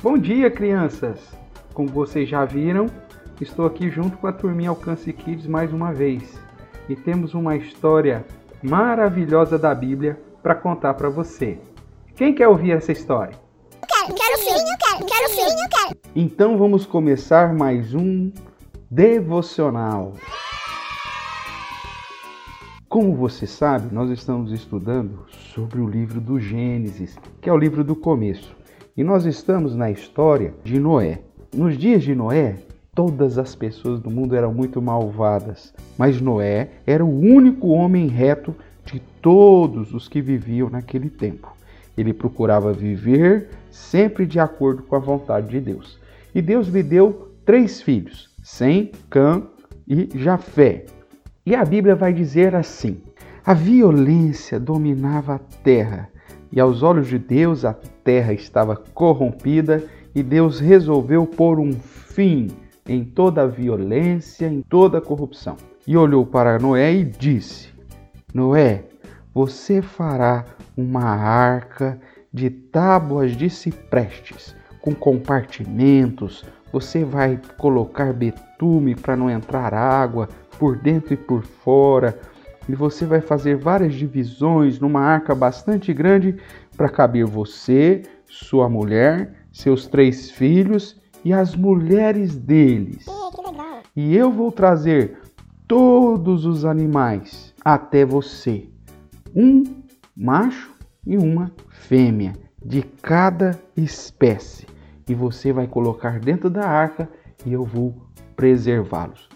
Bom dia, crianças! Como vocês já viram, estou aqui junto com a turminha Alcance Kids mais uma vez e temos uma história maravilhosa da Bíblia para contar para você. Quem quer ouvir essa história? Quero, quero sim, eu quero, quero sim, eu quero. Então vamos começar mais um devocional. Como você sabe, nós estamos estudando sobre o livro do Gênesis, que é o livro do começo. E nós estamos na história de Noé. Nos dias de Noé, todas as pessoas do mundo eram muito malvadas, mas Noé era o único homem reto de todos os que viviam naquele tempo. Ele procurava viver sempre de acordo com a vontade de Deus. E Deus lhe deu três filhos: Sem, Cã e Jafé. E a Bíblia vai dizer assim: a violência dominava a terra e aos olhos de Deus a terra estava corrompida e Deus resolveu pôr um fim em toda a violência, em toda a corrupção. E olhou para Noé e disse: Noé, você fará uma arca de tábuas de ciprestes, com compartimentos. Você vai colocar betume para não entrar água por dentro e por fora e você vai fazer várias divisões numa arca bastante grande para caber você, sua mulher, seus três filhos e as mulheres deles. E eu vou trazer todos os animais até você, um macho e uma fêmea de cada espécie. E você vai colocar dentro da arca e eu vou preservá-los.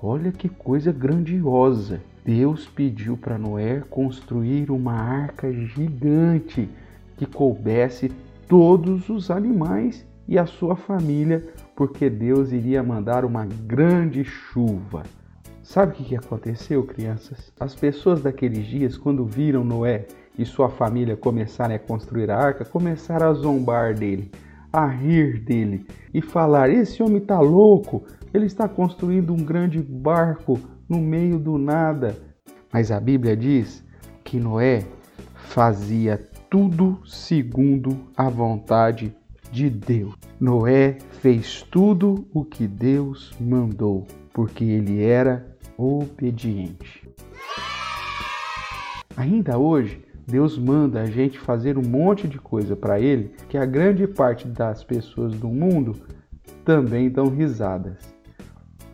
Olha que coisa grandiosa! Deus pediu para Noé construir uma arca gigante que coubesse todos os animais e a sua família, porque Deus iria mandar uma grande chuva. Sabe o que aconteceu, crianças? As pessoas daqueles dias, quando viram Noé e sua família começarem a construir a arca, começaram a zombar dele, a rir dele e falar: Esse homem está louco, ele está construindo um grande barco no meio do nada. Mas a Bíblia diz que Noé fazia tudo segundo a vontade de Deus. Noé fez tudo o que Deus mandou, porque ele era obediente. Ainda hoje, Deus manda a gente fazer um monte de coisa para ele que a grande parte das pessoas do mundo também dão risadas.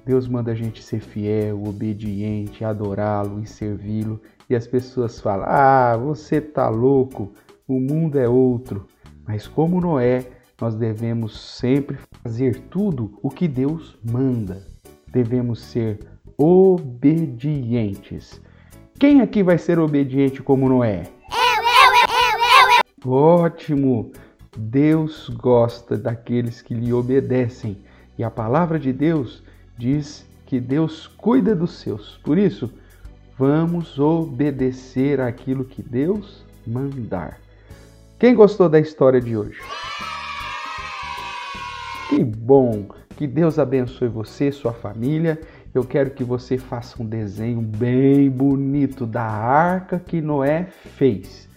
Deus manda a gente ser fiel, obediente, adorá-lo e servi-lo. E as pessoas falam: Ah, você tá louco, o mundo é outro. Mas como Noé, nós devemos sempre fazer tudo o que Deus manda. Devemos ser obedientes. Quem aqui vai ser obediente como Noé? Eu, eu, eu, eu, eu. Ótimo! Deus gosta daqueles que lhe obedecem. E a palavra de Deus diz que Deus cuida dos seus. Por isso, vamos obedecer aquilo que Deus mandar. Quem gostou da história de hoje? Que bom! Que Deus abençoe você, sua família. Eu quero que você faça um desenho bem bonito da arca que Noé fez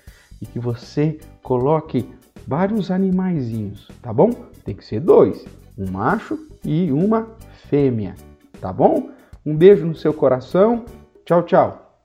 e que você coloque vários animaizinhos, tá bom? Tem que ser dois, um macho e uma fêmea, tá bom? Um beijo no seu coração. Tchau, tchau.